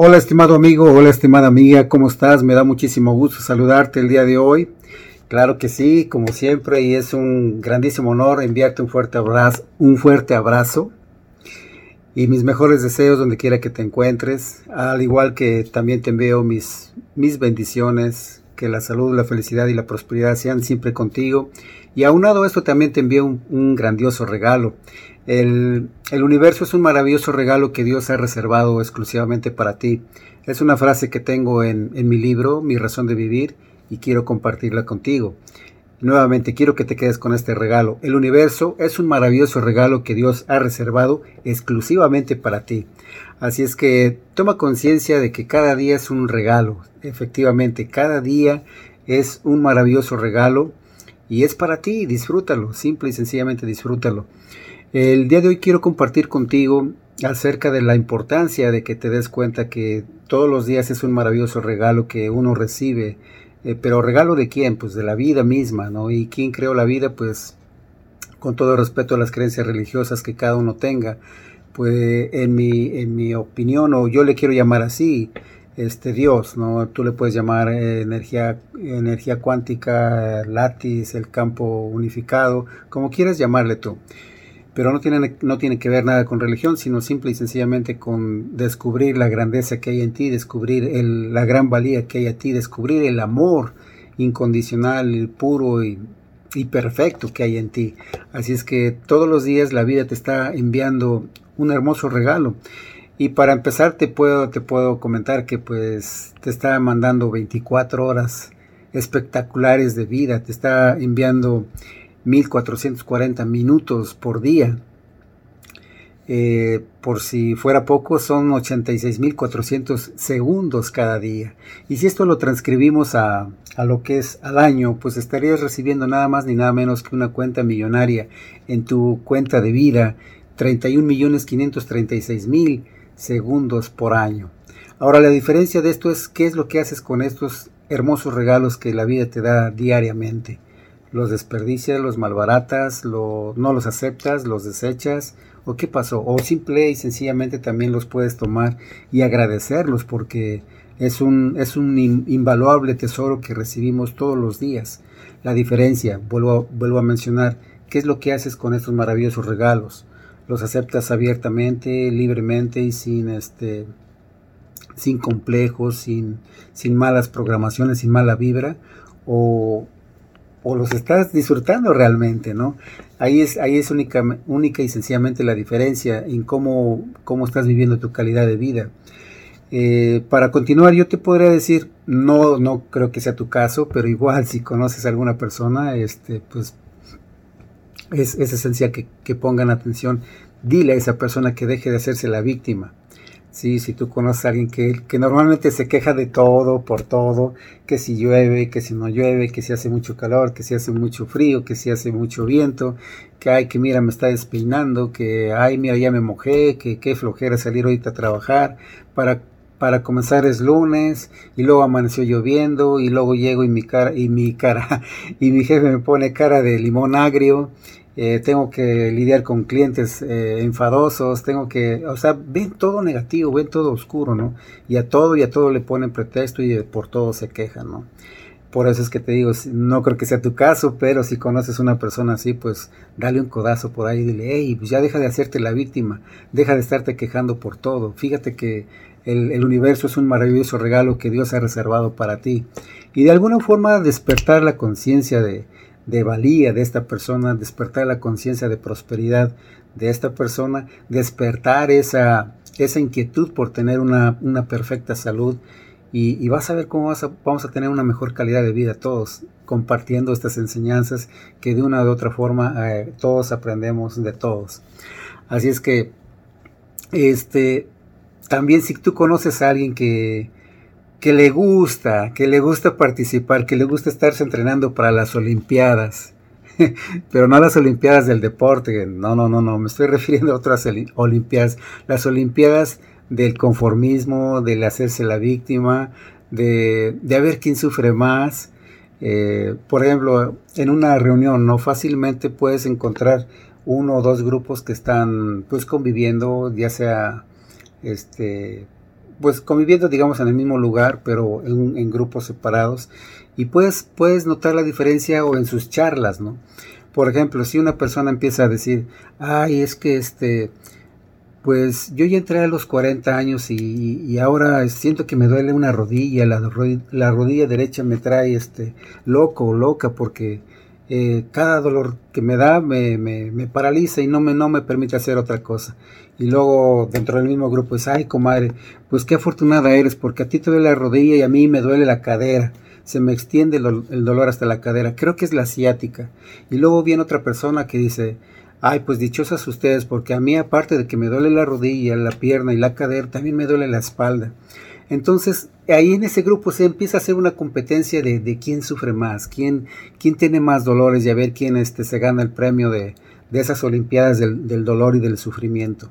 Hola estimado amigo, hola estimada amiga, ¿cómo estás? Me da muchísimo gusto saludarte el día de hoy. Claro que sí, como siempre, y es un grandísimo honor enviarte un fuerte abrazo, un fuerte abrazo y mis mejores deseos donde quiera que te encuentres, al igual que también te envío mis, mis bendiciones, que la salud, la felicidad y la prosperidad sean siempre contigo. Y aunado a esto también te envío un grandioso regalo. El, universo es un maravilloso regalo que Dios ha reservado exclusivamente para ti. Es una frase que tengo en, mi libro, Mi razón de vivir, y quiero compartirla contigo. Nuevamente quiero que te quedes con este regalo. El universo es un maravilloso regalo que Dios ha reservado exclusivamente para ti. Así es que toma conciencia de que cada día es un regalo. Efectivamente, cada día es un maravilloso regalo y es para ti. Disfrútalo, simple y sencillamente disfrútalo. El día de hoy quiero compartir contigo acerca de la importancia de que te des cuenta que todos los días es un maravilloso regalo que uno recibe. Eh, pero regalo de quién? Pues de la vida misma, ¿no? Y quién creó la vida, pues con todo respeto a las creencias religiosas que cada uno tenga, pues en mi, en mi opinión, o yo le quiero llamar así, este Dios, ¿no? Tú le puedes llamar eh, energía, energía cuántica, látiz, el campo unificado, como quieras llamarle tú pero no tiene, no tiene que ver nada con religión, sino simple y sencillamente con descubrir la grandeza que hay en ti, descubrir la gran valía que hay en ti, descubrir el amor incondicional, puro y, perfecto que hay en ti. Así es que todos los días la vida te está enviando un hermoso regalo. Y para empezar te puedo, te puedo comentar que pues te está mandando 24 horas espectaculares de vida, te está enviando 1440 minutos por día. Eh, por si fuera poco, son 86.400 segundos cada día. Y si esto lo transcribimos a, a, lo que es al año, pues estarías recibiendo nada más ni nada menos que una cuenta millonaria en tu cuenta de vida, 31.536.000 segundos por año. Ahora la diferencia de esto es qué es lo que haces con estos hermosos regalos que la vida te da diariamente los desperdicias, los malbaratas, no los aceptas, los desechas, o qué pasó, o simple y sencillamente también los puedes tomar y agradecerlos porque es un, es un invaluable tesoro que recibimos todos los días. La diferencia, vuelvo, vuelvo a mencionar, ¿qué es lo que haces con estos maravillosos regalos? ¿Los aceptas abiertamente, libremente y sin este sin complejos, sin, sin malas programaciones, sin mala vibra? ¿O, o los estás disfrutando realmente, ¿no? Ahí es, ahí es única, única y sencillamente la diferencia en cómo, cómo estás viviendo tu calidad de vida. Eh, para continuar, yo te podría decir, no, no creo que sea tu caso, pero igual si conoces a alguna persona, este, pues es, es esencial que, que pongan atención. Dile a esa persona que deje de hacerse la víctima. Sí, si tú conoces a alguien que, que normalmente se queja de todo, por todo, que si llueve, que si no llueve, que si hace mucho calor, que si hace mucho frío, que si hace mucho viento, que ay, que mira, me está despeinando, que ay, mira, ya me mojé, que qué flojera salir ahorita a trabajar, para, para comenzar es lunes, y luego amaneció lloviendo, y luego llego y mi cara, y mi cara, y mi jefe me pone cara de limón agrio, eh, tengo que lidiar con clientes eh, enfadosos, tengo que, o sea, ven todo negativo, ven todo oscuro, ¿no? Y a todo y a todo le ponen pretexto y por todo se quejan, ¿no? Por eso es que te digo, no creo que sea tu caso, pero si conoces una persona así, pues dale un codazo por ahí y dile, hey, pues ya deja de hacerte la víctima, deja de estarte quejando por todo. Fíjate que el universo es un maravilloso regalo que Dios ha reservado para ti. Y de alguna forma despertar la conciencia de, de valía de esta persona, despertar la conciencia de prosperidad de esta persona, despertar esa, esa inquietud por tener una, una perfecta salud y, vas a ver cómo vas vamos a tener una mejor calidad de vida todos compartiendo estas enseñanzas que de una u otra forma eh, todos aprendemos de todos. Así es que este también si tú conoces a alguien que, que le gusta, que le gusta participar, que le gusta estarse entrenando para las Olimpiadas. Pero no las Olimpiadas del deporte, no, no, no, no, me estoy refiriendo a otras Olimpiadas. Las Olimpiadas del conformismo, del hacerse la víctima, de, de ver quién sufre más. Eh, por ejemplo, en una reunión, ¿no? Fácilmente puedes encontrar uno o dos grupos que están pues conviviendo, ya sea este pues conviviendo, digamos, en el mismo lugar, pero en, grupos separados. Y puedes, puedes notar la diferencia o en sus charlas, ¿no? Por ejemplo, si una persona empieza a decir, ay, es que este, pues yo ya entré a los 40 años y, ahora siento que me duele una rodilla, la, la, rodilla derecha me trae este loco o loca porque eh, cada dolor que me da me, me, paraliza y no me, no me permite hacer otra cosa. Y luego dentro del mismo grupo es, ay comadre, pues qué afortunada eres porque a ti te duele la rodilla y a mí me duele la cadera se me extiende el, dolor hasta la cadera. Creo que es la asiática. Y luego viene otra persona que dice, Ay, pues dichosas ustedes, porque a mí aparte de que me duele la rodilla, la pierna y la cadera, también me duele la espalda. Entonces, ahí en ese grupo se empieza a hacer una competencia de, de quién sufre más, quién, quién tiene más dolores y a ver quién este, se gana el premio de, de esas Olimpiadas del, del, dolor y del sufrimiento.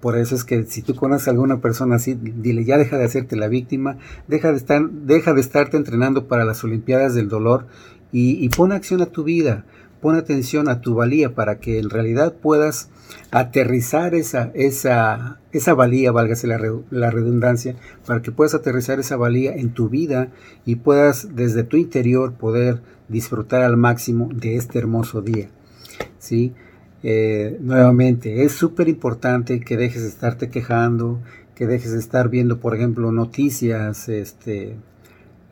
Por eso es que si tú conoces a alguna persona así, dile, ya deja de hacerte la víctima, deja de, estar, deja de estarte entrenando para las Olimpiadas del dolor y, y pon acción a tu vida pon atención a tu valía para que en realidad puedas aterrizar esa, esa, esa valía, válgase la, la, redundancia, para que puedas aterrizar esa valía en tu vida y puedas desde tu interior poder disfrutar al máximo de este hermoso día. ¿sí? Eh, nuevamente, es súper importante que dejes de estarte quejando, que dejes de estar viendo, por ejemplo, noticias, este,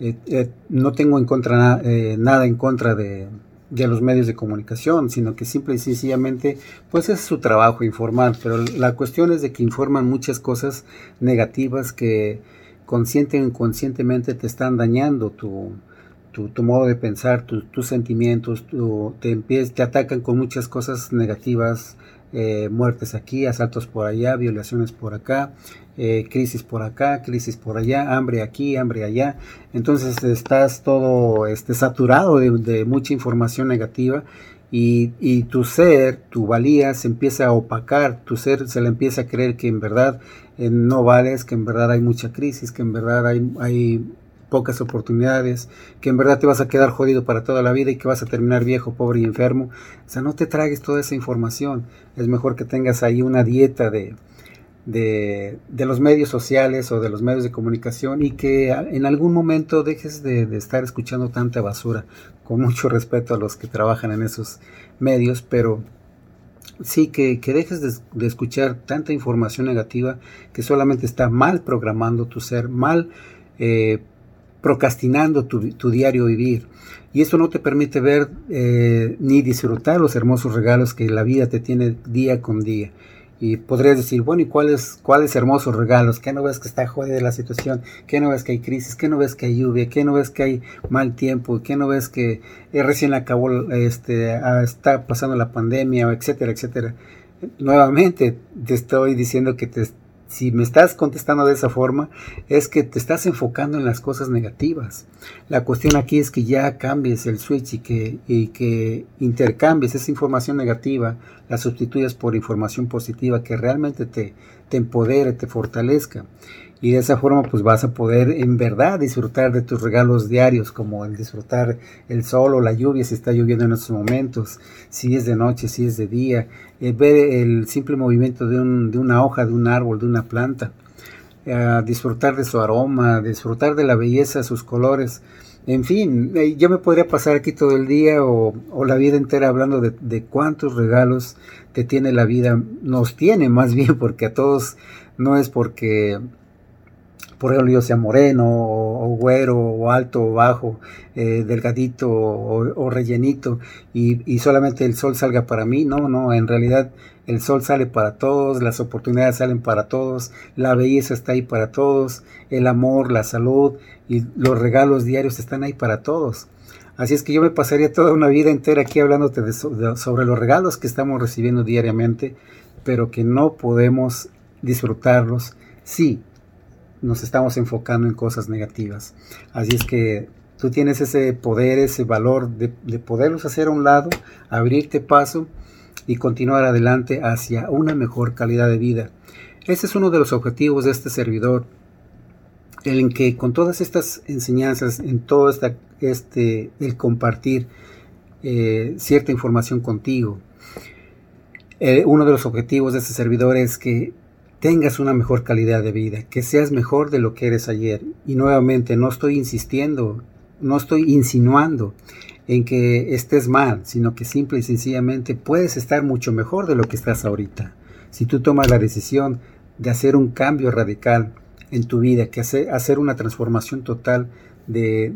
eh, eh, no tengo en contra nada en contra de, de los medios de comunicación, sino que simple y sencillamente, pues es su trabajo informar, pero la cuestión es de que informan muchas cosas negativas que consciente o inconscientemente te están dañando tu, tu, modo de pensar, tus sentimientos, te, te atacan con muchas cosas negativas, eh, muertes aquí, asaltos por allá, violaciones por acá, eh, crisis por acá, crisis por allá, hambre aquí, hambre allá. Entonces estás todo este, saturado de, mucha información negativa y, y, tu ser, tu valía se empieza a opacar, tu ser se le empieza a creer que en verdad eh, no vales, que en verdad hay mucha crisis, que en verdad hay, hay pocas oportunidades, que en verdad te vas a quedar jodido para toda la vida y que vas a terminar viejo, pobre y enfermo. O sea, no te tragues toda esa información. Es mejor que tengas ahí una dieta de, de, los medios sociales o de los medios de comunicación y que en algún momento dejes de, estar escuchando tanta basura, con mucho respeto a los que trabajan en esos medios, pero sí que, dejes de, escuchar tanta información negativa que solamente está mal programando tu ser, mal eh, procrastinando tu, diario vivir. Y eso no te permite ver eh, ni disfrutar los hermosos regalos que la vida te tiene día con día. Y podrías decir, bueno, ¿y cuáles, cuáles hermosos regalos? ¿Qué no ves que está jodida la situación? ¿Qué no ves que hay crisis? ¿Qué no ves que hay lluvia? ¿Qué no ves que hay mal tiempo? ¿Qué no ves que eh, recién acabó, este, ah, está pasando la pandemia, etcétera, etcétera? Nuevamente te estoy diciendo que te, si me estás contestando de esa forma, es que te estás enfocando en las cosas negativas. La cuestión aquí es que ya cambies el switch y que, y que intercambies esa información negativa, la sustituyas por información positiva que realmente te, te empodere, te fortalezca y de esa forma pues vas a poder en verdad disfrutar de tus regalos diarios como el disfrutar el sol o la lluvia si está lloviendo en estos momentos, si es de noche, si es de día, eh, ver el simple movimiento de, un, de, una hoja, de un árbol, de una planta, eh, disfrutar de su aroma, disfrutar de la belleza, sus colores, en fin, eh, yo me podría pasar aquí todo el día o, o la vida entera hablando de cuántos regalos te tiene la vida, nos tiene más bien porque a todos no es porque por ejemplo, yo sea moreno, o, güero, o alto, o bajo, eh, delgadito, o, rellenito, y, solamente el sol salga para mí, no, no, en realidad el sol sale para todos, las oportunidades salen para todos, la belleza está ahí para todos, el amor, la salud y los regalos diarios están ahí para todos. Así es que yo me pasaría toda una vida entera aquí hablándote de, sobre los regalos que estamos recibiendo diariamente, pero que no podemos disfrutarlos. Sí, nos estamos enfocando en cosas negativas. Así es que tú tienes ese poder, ese valor de, poderlos hacer a un lado, abrirte paso y continuar adelante hacia una mejor calidad de vida. Ese es uno de los objetivos de este servidor, en que con todas estas enseñanzas, en todo esta, este, el compartir eh, cierta información contigo, eh, uno de los objetivos de este servidor es que tengas una mejor calidad de vida, que seas mejor de lo que eres ayer. Y nuevamente, no estoy insistiendo, no estoy insinuando en que estés mal, sino que simple y sencillamente puedes estar mucho mejor de lo que estás ahorita. Si tú tomas la decisión de hacer un cambio radical en tu vida, que hacer, hacer una transformación total de,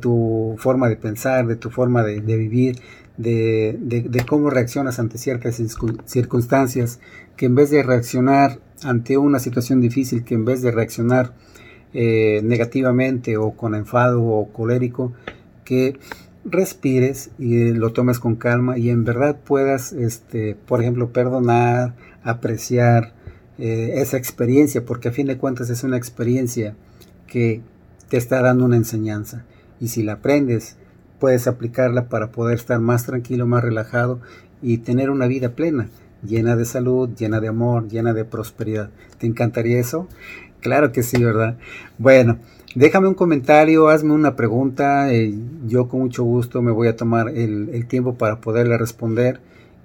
tu, forma de pensar, de tu forma de vivir, de, cómo reaccionas ante ciertas circunstancias, que en vez de reaccionar ante una situación difícil, que en vez de reaccionar eh, negativamente o con enfado o colérico, que respires y lo tomes con calma y en verdad puedas, este, por ejemplo, perdonar, apreciar eh, esa experiencia, porque a fin de cuentas es una experiencia que te está dando una enseñanza. Y si la aprendes, puedes aplicarla para poder estar más tranquilo, más relajado y tener una vida plena, llena de salud, llena de amor, llena de prosperidad. ¿Te encantaría eso? Claro que sí, ¿verdad? Bueno, déjame un comentario, hazme una pregunta, eh, yo con mucho gusto me voy a tomar el, tiempo para poderle responder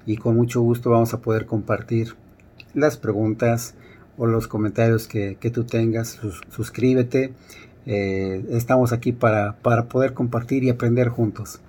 y con mucho gusto vamos a poder compartir las preguntas o los comentarios que, tú tengas. suscríbete, eh, estamos aquí para, para poder compartir y aprender juntos.